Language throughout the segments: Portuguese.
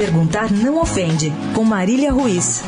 Perguntar não ofende, com Marília Ruiz.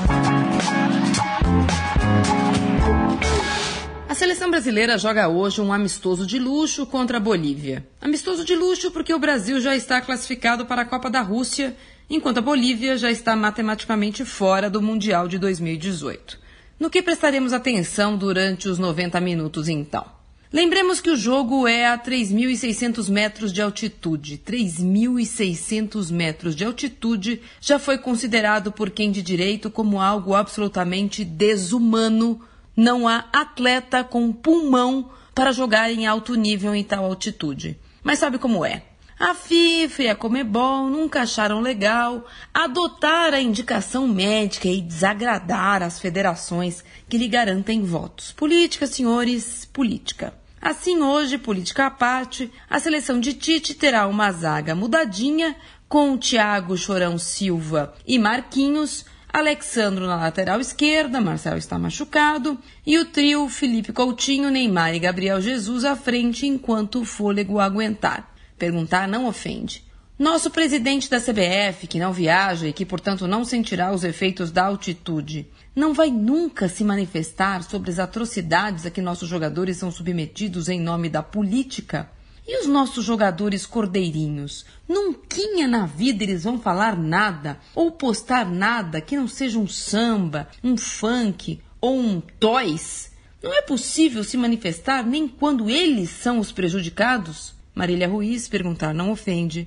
A seleção brasileira joga hoje um amistoso de luxo contra a Bolívia. Amistoso de luxo porque o Brasil já está classificado para a Copa da Rússia, enquanto a Bolívia já está matematicamente fora do Mundial de 2018. No que prestaremos atenção durante os 90 minutos então? Lembremos que o jogo é a 3.600 metros de altitude. 3.600 metros de altitude já foi considerado por quem de direito como algo absolutamente desumano. Não há atleta com pulmão para jogar em alto nível em tal altitude. Mas sabe como é? A FIFA e a Comebol nunca acharam legal adotar a indicação médica e desagradar as federações que lhe garantem votos. Política, senhores, política. Assim, hoje, política à parte, a seleção de Tite terá uma zaga mudadinha com Thiago Chorão Silva e Marquinhos, Alexandro na lateral esquerda, Marcelo está machucado, e o trio Felipe Coutinho, Neymar e Gabriel Jesus à frente enquanto o fôlego aguentar. Perguntar não ofende. Nosso presidente da CBF, que não viaja e que, portanto, não sentirá os efeitos da altitude, não vai nunca se manifestar sobre as atrocidades a que nossos jogadores são submetidos em nome da política? E os nossos jogadores cordeirinhos? Nunca na vida eles vão falar nada ou postar nada que não seja um samba, um funk ou um toys? Não é possível se manifestar nem quando eles são os prejudicados? Marília Ruiz perguntar não ofende